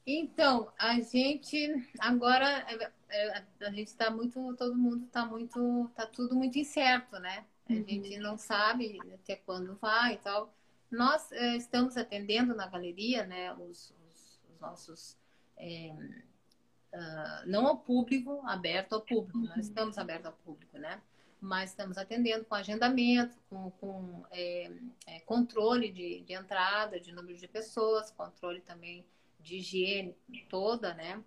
Então, a gente agora é, é, a gente está muito, todo mundo está muito, tá tudo muito incerto, né? A uhum. gente não sabe até quando vai e tal. Nós é, estamos atendendo na galeria, né, os, os, os nossos é, uh, não ao público, aberto ao público. Nós estamos abertos ao público, né? Mas estamos atendendo com agendamento, com, com é, é, controle de, de entrada, de número de pessoas, controle também de higiene toda, né?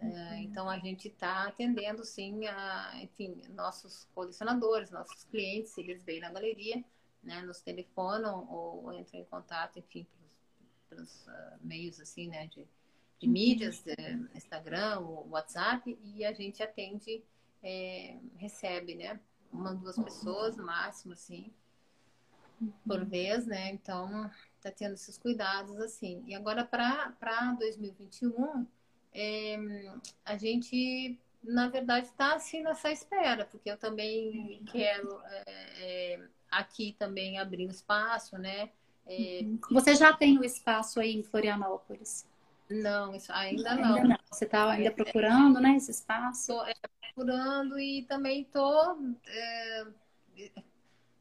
Uhum. então a gente está atendendo sim a, enfim, nossos colecionadores, nossos clientes, eles vêm na galeria, né, nos telefonam ou entram em contato, enfim, pelos, pelos uh, meios assim, né, de, de uhum. mídias, Instagram, WhatsApp, e a gente atende, é, recebe, né? Uma, duas pessoas no máximo, assim, por uhum. vez, né? Então, tá tendo esses cuidados, assim. E agora, para 2021, é, a gente, na verdade, está assim nessa espera, porque eu também quero é, aqui também abrir um espaço, né? É, Você já tem o espaço aí em Florianópolis? Não, isso ainda não. Ainda não. Você está ainda procurando, né, esse espaço? Estou é, procurando e também estou. É,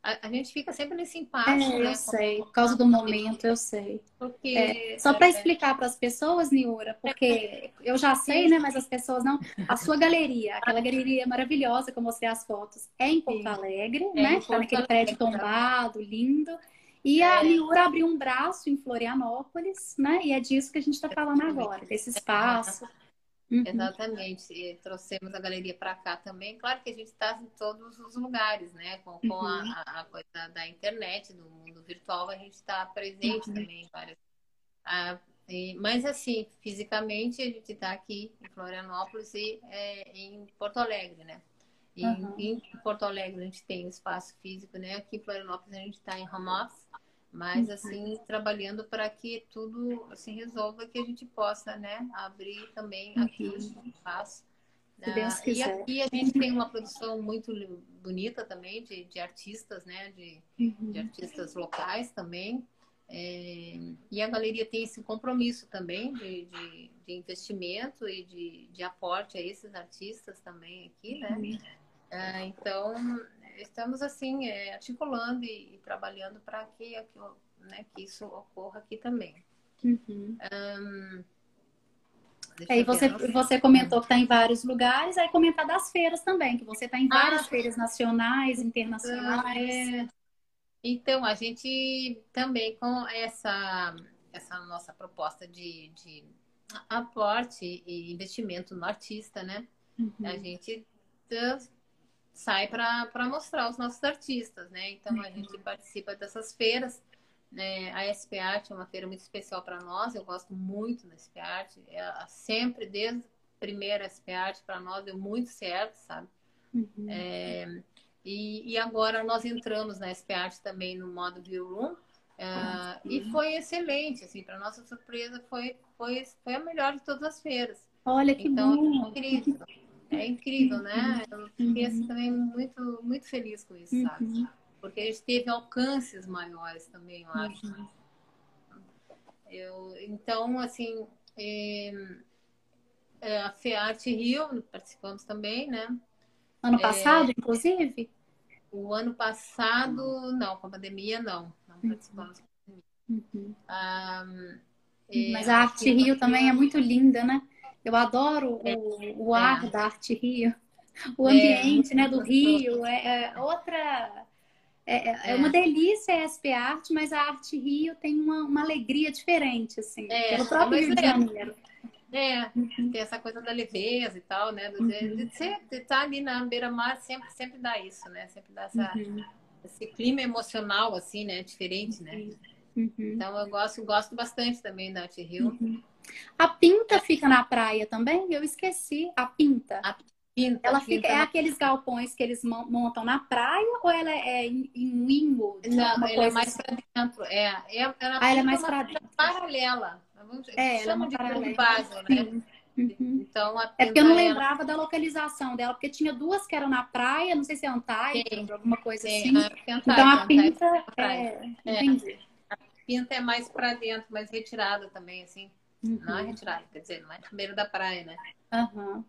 a, a, gente fica sempre nesse impasse. É, né? eu sei, por causa do momento, eu sei. Porque, é, só para explicar para as pessoas, Niura, porque eu já sei, né, mas as pessoas não. A sua galeria, aquela galeria maravilhosa que eu mostrei as fotos, é em Porto Alegre, é né? Está naquele prédio tombado, lindo. E a Miura abriu um braço em Florianópolis, né? E é disso que a gente está falando agora, desse espaço. Uhum. Exatamente. E trouxemos a galeria para cá também. Claro que a gente está em todos os lugares, né? Com, com uhum. a, a, coisa da internet, do mundo virtual, a gente está presente uhum. também em várias. Ah, e, mas assim, fisicamente a gente está aqui em Florianópolis e é, em Porto Alegre, né? E. Em Porto Alegre a gente tem um espaço físico, né? Aqui em Florianópolis a gente está em home office, mas uhum. assim, trabalhando para que tudo se assim, resolva, que a gente possa, né, abrir também uhum. aqui o espaço. Se Deus ah, quiser. E aqui a gente tem uma produção muito bonita também de, de artistas, né? De, uhum. de artistas locais também. É, e a galeria tem esse compromisso também de, de, de investimento e de, de, aporte a esses artistas também aqui, né? Uhum. É, então, estamos assim, é, articulando e, e trabalhando para que, né, que isso ocorra aqui também. Uhum. Um, aí você, você comentou que está em vários lugares, aí comentar das feiras também, que você está em várias ah, feiras nacionais, internacionais. É, então, a gente também com essa, essa nossa proposta de, de aporte e investimento no artista, né? Uhum. A gente sai para mostrar os nossos artistas, né? Então a gente participa dessas feiras. Né? A SP Art é uma feira muito especial para nós, eu gosto muito da SP Art. É, sempre, desde a primeira SP Art, para nós deu muito certo, sabe? Uhum. É, e, e, agora nós entramos na SP Art também no modo View Room. Uh, e foi excelente, assim, para nossa surpresa, foi, foi, foi a melhor de todas as feiras. Olha que então, bom! Incrível. É incrível, né? Eu fiquei assim, também muito, muito feliz com isso, sabe? Uhum. Porque a gente teve alcances maiores também, eu acho. Uhum. Eu, então, assim, é, é, a FEART Rio, participamos também, né? Ano passado, é, inclusive? O ano passado, não, com a pandemia, não. Não uhum. participamos. Uhum. Um, Mas a Arte Rio também é muito linda, né? Eu adoro o, é. o ar é. da Arte Rio. O é, ambiente é, né, do Rio é, é outra. É, é, uma delícia a SP Arte, mas a Arte Rio tem uma, uma alegria diferente, assim, pelo próprio Rio de Janeiro. É, uhum. tem essa coisa da leveza e tal, né? Do, uhum. De estar tá ali na beira-mar sempre, sempre dá isso, né? Sempre dá essa, uhum. esse clima emocional, assim, né? Diferente, né? Uhum. Então eu gosto, gosto bastante também da Arte Rio. A pinta fica na praia também? Eu esqueci. A pinta. A pinta ela fica. Pinta é na... aqueles galpões que eles montam na praia ou ela é em, em Wingwood? Não, ela é mais assim? para dentro. É, é, ela, ah, ela é mais para dentro. Paralela. É, ela é de base, né? Uhum. Então, é porque eu não lembrava da localização dela, porque tinha duas que eram na praia, não sei se é Antártida, alguma coisa assim. É, então a pinta é, é. A pinta é mais para dentro, mais retirada também, assim. Uhum. Não é retirada, quer dizer, mais no beiro da praia, né? Uhum.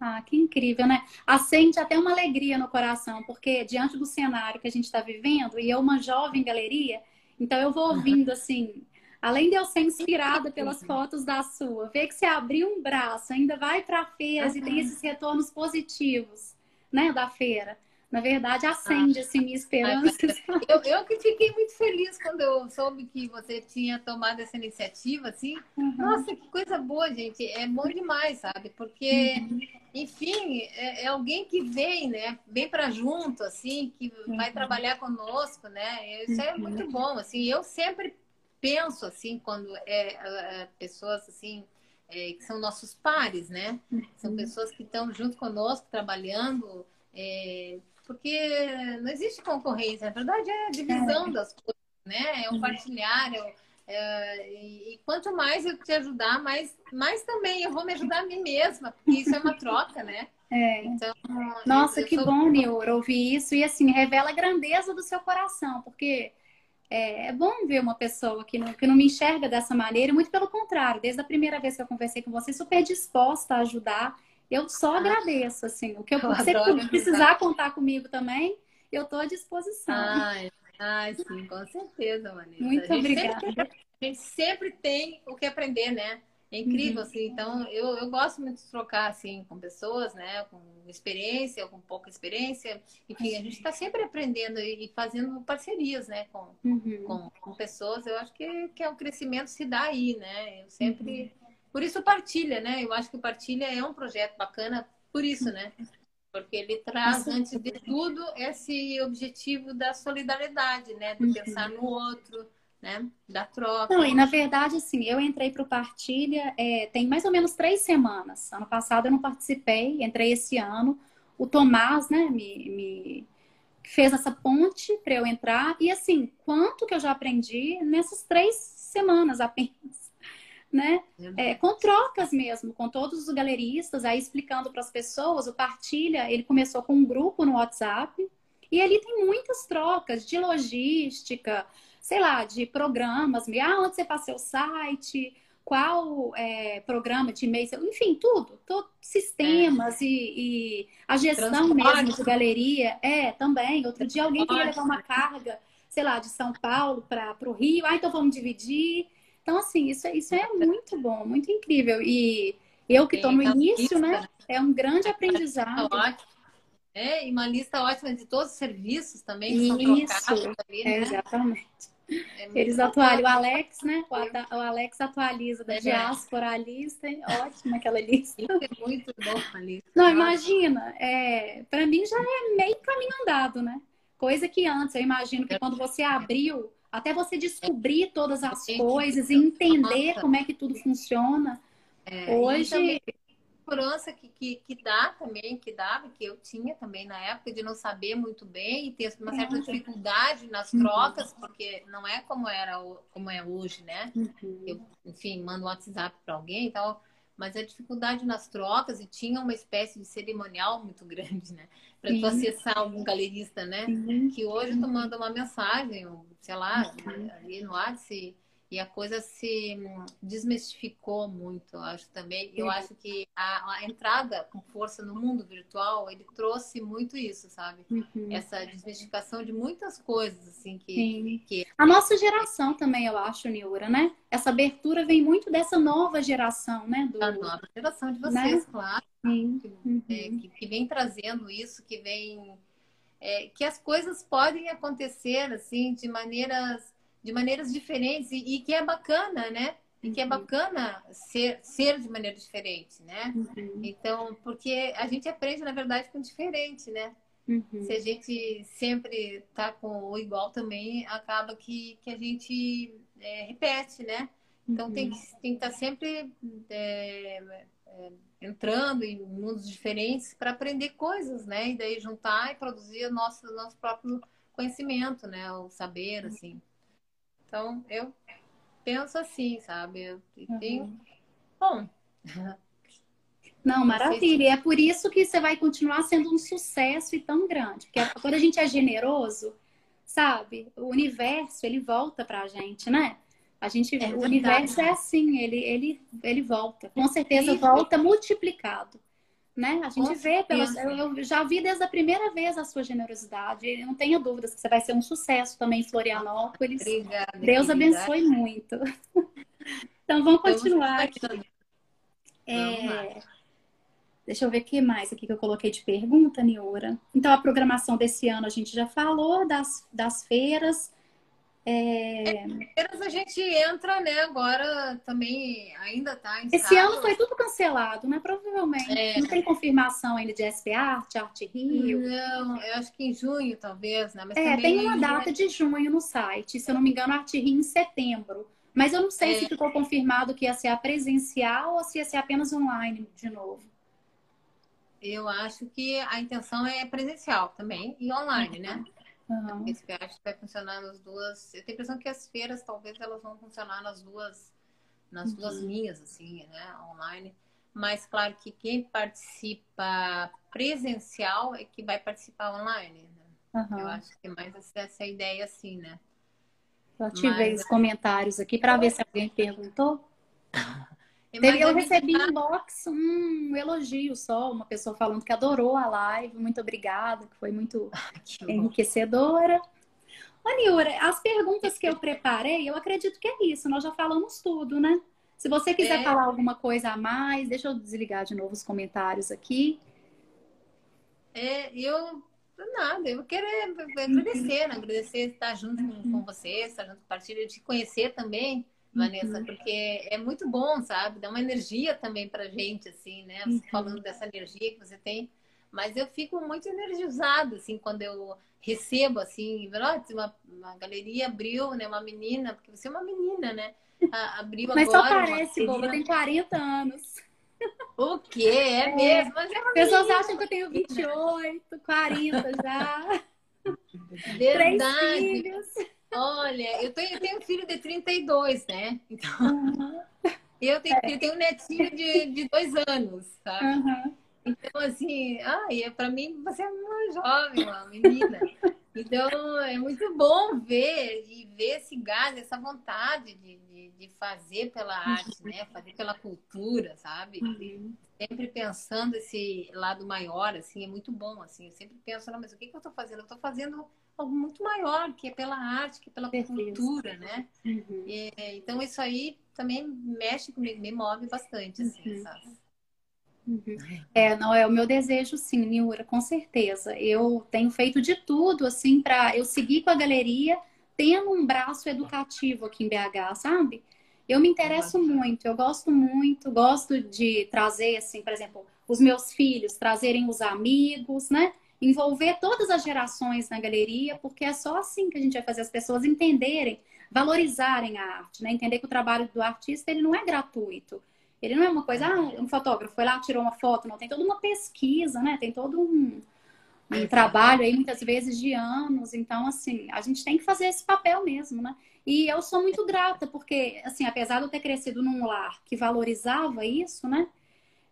Ah, que incrível, né? Acende até uma alegria no coração, porque diante do cenário que a gente está vivendo, e eu, uma jovem galeria, então eu vou ouvindo assim, além de eu ser inspirada pelas fotos da sua, ver que você abriu um braço, ainda vai para a feira e tem esses retornos positivos, né, da feira na verdade, acende assim minha esperança. Eu, eu que fiquei muito feliz quando eu soube que você tinha tomado essa iniciativa, assim. Uhum. Nossa, que coisa boa, gente. É bom demais, sabe? Porque, uhum. enfim, é, é, alguém que vem, né? Vem para junto, assim, que uhum. vai trabalhar conosco, né? Isso é muito uhum. bom, assim. Eu sempre penso, assim, quando é, é pessoas, assim, é, que são nossos pares, né? São uhum. pessoas que estão junto conosco, trabalhando... É, porque não existe concorrência, na verdade é a divisão é. das coisas, né? É o partilhar, é, é, e quanto mais eu te ajudar, mais, mais também eu vou me ajudar a mim mesma, porque isso é uma troca, né? É. Então, Nossa, eu, eu que sou... bom, Nior, ouvir isso. E assim, revela a grandeza do seu coração, porque é, é, bom ver uma pessoa que não, que não me enxerga dessa maneira, muito pelo contrário, desde a primeira vez que eu conversei com você, super disposta a ajudar eu só ah. agradeço, assim. O que eu, eu você precisar contar comigo também, eu estou à disposição. Ai, ai, sim, com certeza, Vanessa. Muito a obrigada. Sempre, a gente sempre tem o que aprender, né? É incrível, uhum. assim. Então, eu, eu gosto muito de trocar, assim, com pessoas, né? Com experiência, com pouca experiência. Enfim, a gente está sempre aprendendo e fazendo parcerias, né? Com, uhum. com, com, pessoas. Eu acho que, que é o crescimento se dá aí, né? Eu sempre... Uhum por isso partilha, né? Eu acho que o partilha é um projeto bacana por isso, né? Porque ele traz, antes de tudo, esse objetivo da solidariedade, né? De uhum. pensar no outro, né? Da troca. Não, e na verdade, assim, eu entrei para o Partilha é, tem mais ou menos três semanas. Ano passado eu não participei, entrei esse ano. O Tomás, né, me, me fez essa ponte para eu entrar. E assim, quanto que eu já aprendi nessas três semanas apenas né? É, com trocas mesmo, com todos os galeristas, aí explicando para as pessoas, o Partilha, ele começou com um grupo no WhatsApp, e ali tem muitas trocas de logística, sei lá, de programas, ah, onde você faz seu site, qual é, programa de e-mail, enfim, tudo, todo, sistemas é. e, e, a gestão Transporte. mesmo de galeria, é, também. Outro dia alguém queria levar uma carga, sei lá, de São Paulo para o Rio, ah, então vamos dividir. Então, assim, isso, é, isso é muito bom, muito incrível. E eu que estou no início, né? É um grande aprendizado. É, e uma lista ótima de todos os serviços também que isso, são trocados ali, né? exatamente. É Eles atualizam, o Alex, né? O, Alex atualiza da é diáspora a lista, ótima aquela lista. É muito bom a lista. Não, imagina, é, para mim já é meio caminho andado, né? Coisa que antes, eu imagino que quando você abriu até você descobrir todas as coisas e entender como é que tudo funciona. É, Hoje. segurança que, que, que dá também, que dava, que eu tinha também na época, de não saber muito bem e ter uma certa dificuldade nas uhum. trocas, uhum. porque não é como era como é hoje, né? Uhum. Eu, enfim, mando um WhatsApp para alguém e tal mas a dificuldade nas trocas e tinha uma espécie de cerimonial muito grande, né? Para tu acessar algum galerista, né? Que hoje tu manda uma mensagem, sei lá, ali no WhatsApp e a coisa se desmistificou muito, eu acho também. Eu acho que a, a, entrada com força no mundo virtual, ele trouxe muito isso, sabe? Uhum. Essa desmistificação de muitas coisas, assim, que, que... A nossa geração também, eu acho, Niura, né? Essa abertura vem muito dessa nova geração, né? Do... Da nova geração de vocês, né? claro. Sim. Uhum. É, que, que, vem trazendo isso, que vem... É, que as coisas podem acontecer, assim, de maneiras de maneiras diferentes e, e, que é bacana, né? E que é uhum. bacana ser, ser de maneira diferente, né? Uhum. Então, porque a gente aprende, na verdade, com diferente, né? Uhum. Se a gente sempre tá com o igual também, acaba que, que a gente é, repete, né? Então uhum. tem, que, tem que estar tá sempre é, é, entrando em mundos diferentes para aprender coisas, né? E daí juntar e produzir o nosso, nosso próprio conhecimento, né? O saber, assim. Então, eu penso assim, sabe? Tenho. Uhum. Bom. Não, maravilha. E é por isso que você vai continuar sendo um sucesso e tão grande. Porque quando a gente é generoso, sabe? O universo, ele volta pra gente, né? A gente, é o universo é assim, ele, ele, ele volta. Com certeza volta multiplicado né? A gente vê, pelas, eu, eu, já vi desde a primeira vez a sua generosidade. Não tenha dúvidas que você vai ser um sucesso também em Florianópolis. Obrigada, Deus abençoe muito. então vamos continuar aqui. É... Deixa eu ver o que mais aqui que eu coloquei de pergunta, Niora. Então, a programação desse ano a gente já falou das, das feiras. É... é a gente entra, né? Agora também ainda tá em Esse ano foi tudo cancelado, né? Provavelmente. É. Não tem confirmação ainda de SP Art, Arte Rio. Não, eu acho que em junho, talvez, né? Mas é, tem uma data de junho no site. Se eu não me engano, Arte Rio em setembro. Mas eu não sei é. se ficou confirmado que ia ser a presencial ou se ia ser apenas online de novo. Eu acho que a intenção é presencial também e online, né? Uhum. Esse que vai funcionar nas duas. Eu tenho a impressão que as feiras talvez elas vão funcionar nas duas, nas uhum. duas linhas, assim, né? Online. Mas claro que quem participa presencial é que vai participar online. Né? Uhum. Eu acho que é mais essa ideia, assim, né? Eu ativei Mas, os comentários aqui para ver se alguém perguntou. eu recebi inbox um elogio só, uma pessoa falando que adorou a live, muito obrigada, que foi muito que enriquecedora. Ô, Niura, as perguntas que eu preparei, eu acredito que é isso, nós já falamos tudo, né? Se você quiser é... falar alguma coisa a mais, deixa eu desligar de novo os comentários aqui. É, eu nada, eu quero agradecer, né? agradecer estar junto com, com você, estar junto com o partido, te conhecer também Vanessa, uhum. porque é muito bom, sabe? Dá uma energia também pra gente, assim, né? Você uhum. falando dessa energia que você tem. Mas eu fico muito energizada, assim, quando eu recebo, assim, uma, uma galeria abriu, né? Uma menina, porque você é uma menina, né? Abriu Mas agora. Mas só parece, boba, tem 40 anos. O quê? É, é mesmo? Mas é Pessoas menina. acham que eu tenho 28, 40 já. Verdade. Três filhos. Olha, eu tenho, eu tenho um filho de 32, né? Então, uhum. eu, tenho, eu tenho um netinho de, de dois anos, sabe? Uhum. Então, assim, ai, para mim você é uma jovem, uma menina. Então, é muito bom ver e ver esse gás, essa vontade de, de, de fazer pela arte, né? Fazer pela cultura, sabe? Uhum. Sempre pensando esse lado maior, assim, é muito bom, assim. Eu sempre penso, não, mas o que, que eu estou fazendo? Eu estou fazendo algo muito maior, que é pela arte, que é pela cultura, né? Uhum. E, então isso aí também mexe comigo, me move bastante, assim, uhum. sabe? Uhum. É, não é o meu desejo, sim, Niura, com certeza. Eu tenho feito de tudo, assim, para eu seguir com a galeria, tendo um braço educativo aqui em BH, sabe? Eu me interesso muito, eu gosto muito, gosto de trazer, assim, por exemplo, os meus filhos, trazerem os amigos, né? Envolver todas as gerações na galeria, porque é só assim que a gente vai fazer as pessoas entenderem, valorizarem a arte, né? Entender que o trabalho do artista ele não é gratuito. Ele não é uma coisa, ah, um fotógrafo foi lá, tirou uma foto, não. Tem toda uma pesquisa, né? Tem todo um, um trabalho aí, muitas vezes, de anos. Então, assim, a gente tem que fazer esse papel mesmo, né? E eu sou muito grata, porque, assim, apesar de eu ter crescido num lar que valorizava isso, né?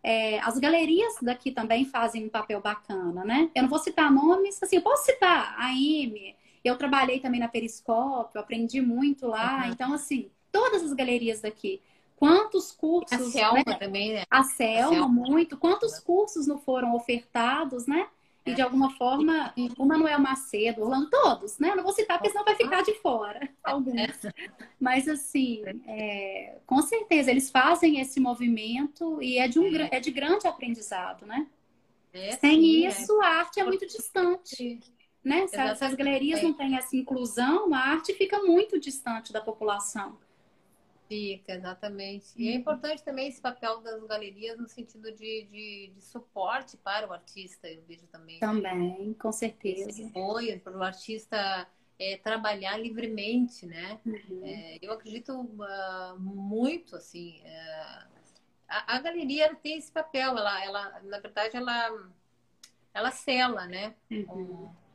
É, as galerias daqui também fazem um papel bacana, né? Eu não vou citar nomes, assim, eu posso citar a IME, eu trabalhei também na Periscópio, aprendi muito lá, uhum. então, assim, todas as galerias daqui. Quantos cursos. A Selma né? também, né? A Selma, a Selma, muito. Quantos cursos não foram ofertados, né? E de alguma forma, o Manuel Macedo, Orlando, todos, né? Não vou citar porque senão vai ficar de fora. Alguns. Mas, assim, é, com certeza, eles fazem esse movimento e é de, um, é de grande aprendizado, né? É, Sem sim, é. isso, a arte é muito distante. Né? Se as galerias não têm essa inclusão, a arte fica muito distante da população. Fica, exatamente. E é uhum. importante também esse papel das galerias no sentido de, de, de suporte para o artista, eu vejo também. Também, com certeza. Esse apoio para o artista é, trabalhar livremente, né? Uhum. É, eu acredito uh, muito, assim, uh, a, a, galeria tem esse papel, ela, ela, na verdade, ela, ela sela, né? Uhum. Um,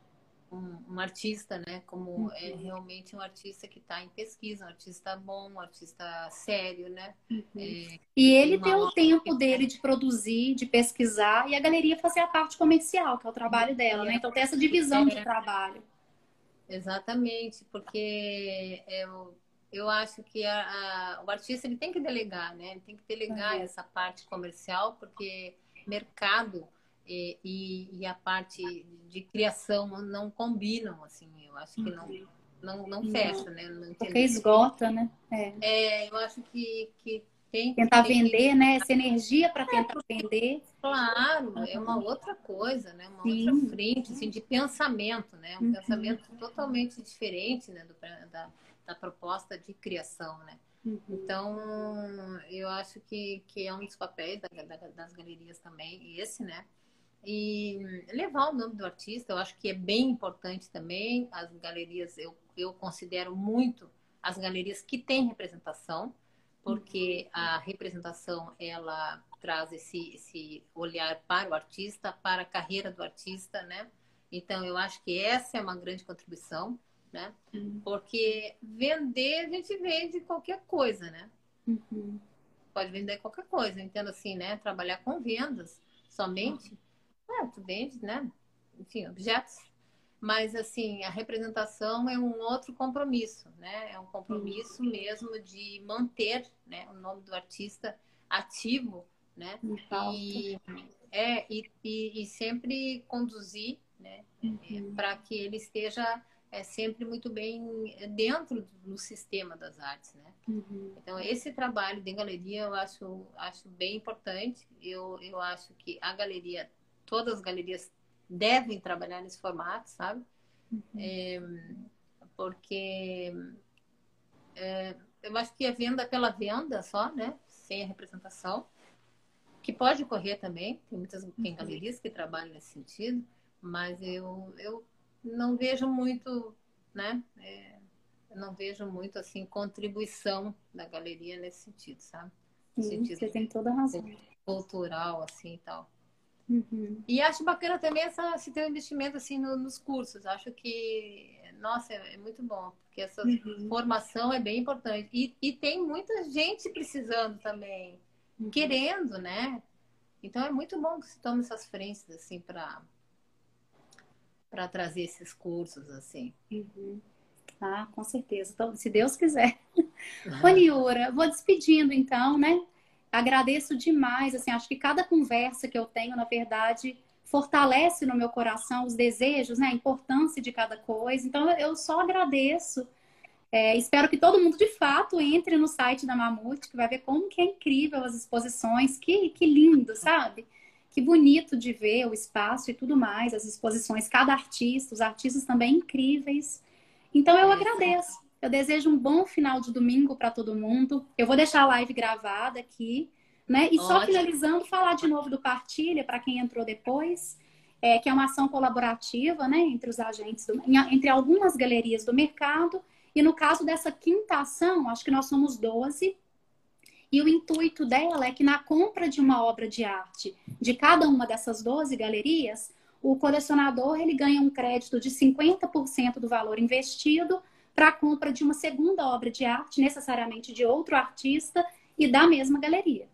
um, um artista, né? Como uhum. é realmente um artista que está em pesquisa, um artista bom, um artista sério, né? Uhum. É, e ele tem o tempo dele de produzir, de pesquisar, e a galeria fazer a parte comercial, que é o trabalho dela, né? Então tem essa divisão de trabalho. Exatamente, porque eu, eu acho que a, a, o artista ele tem que delegar, né? Ele tem que delegar uhum. essa parte comercial, porque mercado e, e, e, a parte de criação não combinam, assim, eu acho que não, não, não fecha, né? Não Porque esgota, né? É. é, eu acho que, que tem Tentar tem vender, que... né? Essa energia para tentar é, vender. Claro, uhum. é uma outra coisa, né? Uma Sim. outra frente, assim, de pensamento, né? Um uhum. pensamento totalmente diferente, né? Do, da, da proposta de criação, né? Uhum. Então, eu acho que, que é um dos papéis da, da, das galerias também, esse, né? E levar o nome do artista, eu acho que é bem importante também. As galerias, eu, eu considero muito as galerias que têm representação, porque a representação ela traz esse, esse olhar para o artista, para a carreira do artista, né? Então, eu acho que essa é uma grande contribuição, né? Uhum. Porque vender, a gente vende qualquer coisa, né? Uhum. Pode vender qualquer coisa, entendo assim, né? Trabalhar com vendas somente é, vende, né? Enfim, objetos. Mas, assim, a representação é um outro compromisso, né? É um compromisso mesmo de manter né, o nome do artista ativo, né? E, é, e, e, e, sempre conduzir, né? Uhum. Para que ele esteja é, sempre muito bem dentro do sistema das artes, né? Uhum. Então, esse trabalho de galeria eu acho, acho bem importante. Eu, eu acho que a galeria todas as galerias devem trabalhar nesse formato, sabe? Uhum. É, porque é, eu acho que a venda pela venda só, né? Sem a representação, que pode ocorrer também, tem muitas tem uhum. galerias que trabalham nesse sentido, mas eu, eu não vejo muito, né? É, eu não vejo muito assim contribuição da galeria nesse sentido, sabe? Sim, sentido você tem toda a razão. Cultural, assim e tal. Uhum. E acho bacana também essa, se ter um investimento assim no, nos cursos. Acho que, nossa, é, muito bom, porque essa uhum. formação é bem importante. E, e tem muita gente precisando também, uhum. querendo, né? Então é muito bom que se tome essas frentes assim para para trazer esses cursos assim. Uhum. Ah, com certeza. Então, se Deus quiser. Ô, Niura, vou despedindo então, né? Agradeço demais. Assim, acho que cada conversa que eu tenho, na verdade, fortalece no meu coração os desejos, né? A importância de cada coisa. Então, eu só agradeço. É, espero que todo mundo, de fato, entre no site da Mamute, que vai ver como que é incrível as exposições. Que, que lindo, sabe? Que bonito de ver o espaço e tudo mais, as exposições, cada artista, os artistas também incríveis. Então, eu agradeço. Eu desejo um bom final de domingo para todo mundo. Eu vou deixar a live gravada aqui, né? E Ótimo. só finalizando, falar de novo do Partilha para quem entrou depois, é, que é uma ação colaborativa, né, entre os agentes, do, entre algumas galerias do mercado. E no caso dessa quinta ação, acho que nós somos 12. E o intuito dela é que na compra de uma obra de arte de cada uma dessas 12 galerias, o colecionador ele ganha um crédito de 50% do valor investido para a compra de uma segunda obra de arte, necessariamente de outro artista e da mesma galeria.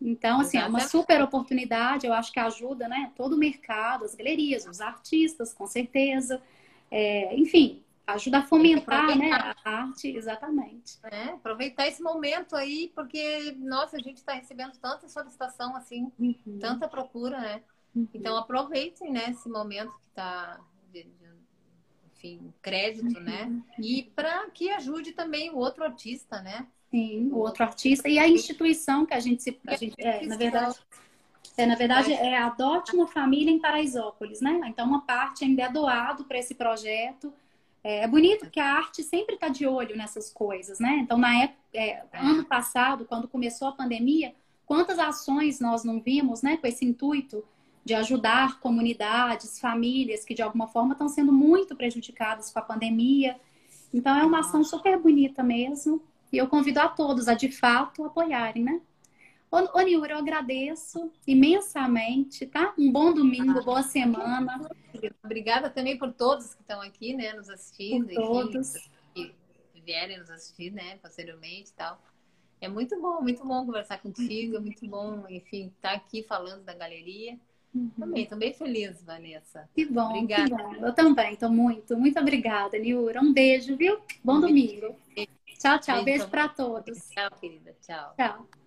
Então, assim, é uma super oportunidade, eu acho que ajuda, né, todo o mercado, as galerias, os artistas, com certeza. É, enfim, ajuda a fomentar né, a arte, exatamente. É, aproveitar esse momento aí, porque, nossa, a gente está recebendo tanta solicitação, assim, uhum. tanta procura, né? Uhum. Então aproveitem, né, esse momento que está enfim, crédito, né? uhum. né? E para que ajude também o outro artista, né? Sim, o outro artista e a instituição que a gente se. A gente, é, na verdade. É, na verdade, é Adote uma Família em Paraisópolis, né? Então, uma parte ainda é doado para esse projeto. É, é bonito que a arte sempre está de olho nessas coisas, né? Então, na época, é, ano passado, quando começou a pandemia, quantas ações nós não vimos, né? Com esse intuito de ajudar comunidades, famílias que de alguma forma estão sendo muito prejudicadas com a pandemia. Então é uma ação super bonita mesmo. E eu convido a todos a de fato apoiarem, né? Ô, Niura, eu agradeço imensamente, tá? Um bom domingo, boa semana. Obrigada também por todos que estão aqui, né, nos assistindo. Por todos. que vierem nos assistir, né, posteriormente e tal. É muito bom, muito bom conversar contigo, é muito bom, enfim, estar tá aqui falando da galeria. Uhum. Também, estou bem feliz, Vanessa. Que bom, obrigada. Que bom. Eu também, estou muito, muito obrigada, Niura. Um beijo, viu? Bom um domingo. Beijo. Tchau, tchau. Beijo, beijo para todos. Tchau, querida. Tchau. Tchau.